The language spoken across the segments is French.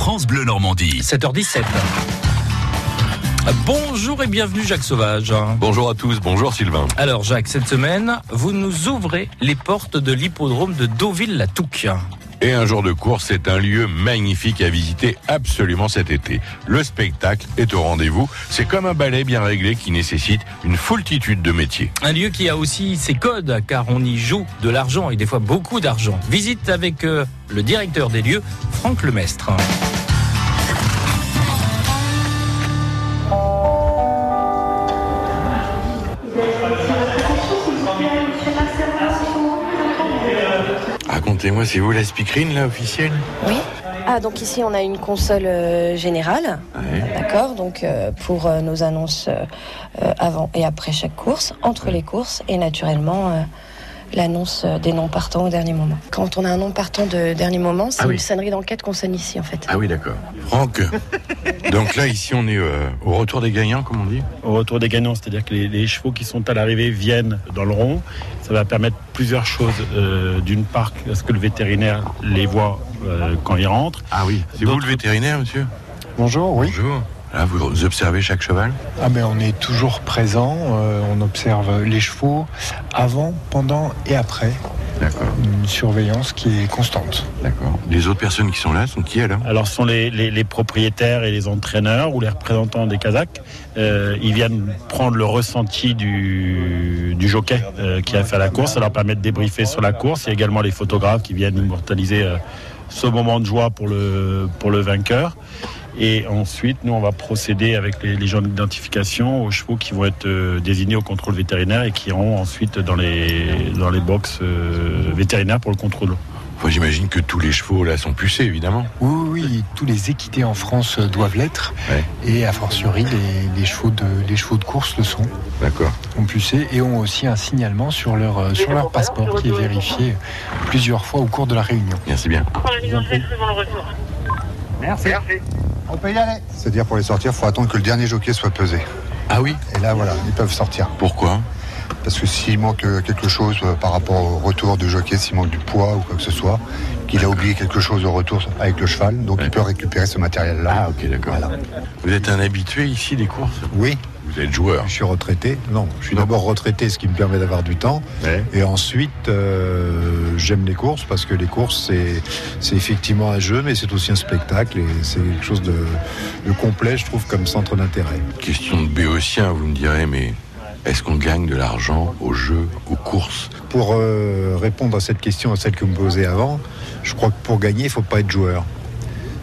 France Bleu Normandie. 7h17. Bonjour et bienvenue Jacques Sauvage. Bonjour à tous, bonjour Sylvain. Alors Jacques, cette semaine, vous nous ouvrez les portes de l'hippodrome de Deauville-la-Touque. Et un jour de course, c'est un lieu magnifique à visiter absolument cet été. Le spectacle est au rendez-vous. C'est comme un ballet bien réglé qui nécessite une foultitude de métiers. Un lieu qui a aussi ses codes, car on y joue de l'argent et des fois beaucoup d'argent. Visite avec euh, le directeur des lieux, Franck Lemestre. Racontez-moi, c'est vous la speakerine là officielle Oui. Ah, donc ici on a une console euh, générale, Ouais. d'accord, donc euh, pour euh, nos annonces avant et après chaque course, entre les courses et naturellement l'annonce euh, des non partants au dernier moment. Quand on a un non partant de dernier moment, c'est Ah oui. une sonnerie d'enquête qu'on sonne ici en fait. Ah oui, d'accord. Franck, donc là ici on est euh, au retour des gagnants, comme on dit au retour des gagnants, c'est-à-dire que les, les chevaux qui sont à l'arrivée viennent dans le rond. Ça va permettre plusieurs choses. Euh, D'une part, parce que le vétérinaire les voit euh, quand ils rentrent. Ah oui. C'est vous le vétérinaire, monsieur Bonjour, oui. Bonjour. Là, vous observez chaque cheval? Ah ben on est toujours présent, euh, on observe les chevaux avant, pendant et après. D'accord, Une surveillance qui est constante. d'accord. Les autres personnes qui sont là sont qui alors Alors, ce sont les, les- les propriétaires et les entraîneurs ou les représentants des Kazakhs. Euh, ils viennent prendre le ressenti du, du jockey euh, qui a fait la course. Ça leur permet de débriefer sur la course. Il y a également les photographes qui viennent immortaliser euh, ce moment de joie pour le, pour le vainqueur. Et ensuite, nous, on va procéder avec les, les gens d'identification aux chevaux qui vont être euh, désignés au contrôle vétérinaire et qui iront ensuite dans les, dans les box euh, vétérinaires pour le contrôle. Enfin, j'imagine que tous les chevaux là sont pucés, évidemment. Oui, oui, oui, tous les équités en France euh, doivent l'être. Ouais. Et a fortiori, les, les chevaux de, les chevaux de course le sont, D'accord. ont pucé et ont aussi un signalement sur leur, sur leur passeport qui est vérifié plusieurs fois au cours de la réunion. Merci bien. On peut y aller. C'est-à-dire pour les sortir, il faut attendre que le dernier jockey soit pesé. Ah oui Et là, voilà, ils peuvent sortir. Pourquoi Parce que s'il manque euh, quelque chose euh, par rapport au retour du jockey, s'il manque du poids ou quoi que ce soit, qu'il a oublié quelque chose au retour avec le cheval, donc Ouais. il peut récupérer ce matériel-là. Ah ok, d'accord. Voilà. Vous êtes un habitué ici des courses Oui, Vous êtes joueur je suis retraité. Non, je suis d'abord retraité, ce qui me permet d'avoir du temps. Ouais. Et ensuite, euh, j'aime les courses parce que les courses, c'est, c'est effectivement un jeu, mais c'est aussi un spectacle et c'est quelque chose de, de complet, je trouve, comme centre d'intérêt. Question de béotien, vous me direz, mais est-ce qu'on gagne de l'argent au jeu, aux courses? Pour euh, répondre à cette question, à celle que vous me posez avant, je crois que pour gagner, il ne faut pas être joueur.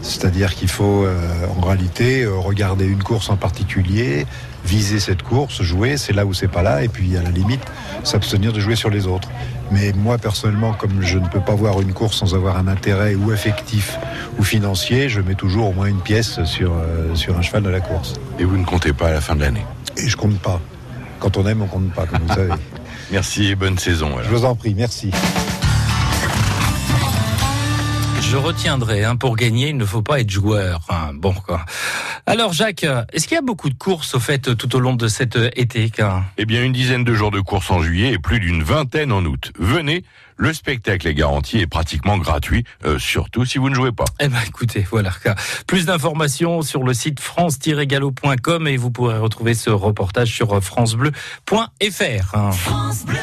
C'est-à-dire qu'il faut euh, en réalité euh, regarder une course en particulier, viser cette course, jouer, c'est là ou c'est pas là, et puis à la limite s'abstenir de jouer sur les autres. Mais moi personnellement, comme je ne peux pas voir une course sans avoir un intérêt ou affectif ou financier, je mets toujours au moins une pièce sur, euh, sur un cheval de la course. Et vous ne comptez pas à la fin de l'année? Et je compte pas. Quand on aime, on compte pas, comme vous savez. Merci et bonne saison. alors. Je vous en prie, merci. Je retiendrai, hein, pour gagner, il ne faut pas être joueur. Hein, bon, quoi. Alors Jacques, est-ce qu'il y a beaucoup de courses au fait tout au long de cet euh, été quoi? Eh bien, une dizaine de jours de course en juillet et plus d'une vingtaine en août. Venez, le spectacle est garanti et pratiquement gratuit, euh, surtout si vous ne jouez pas. Eh ben écoutez, voilà. quoi. Plus d'informations sur le site france-gallo.com et vous pourrez retrouver ce reportage sur francebleu.fr. hein. France Bleu.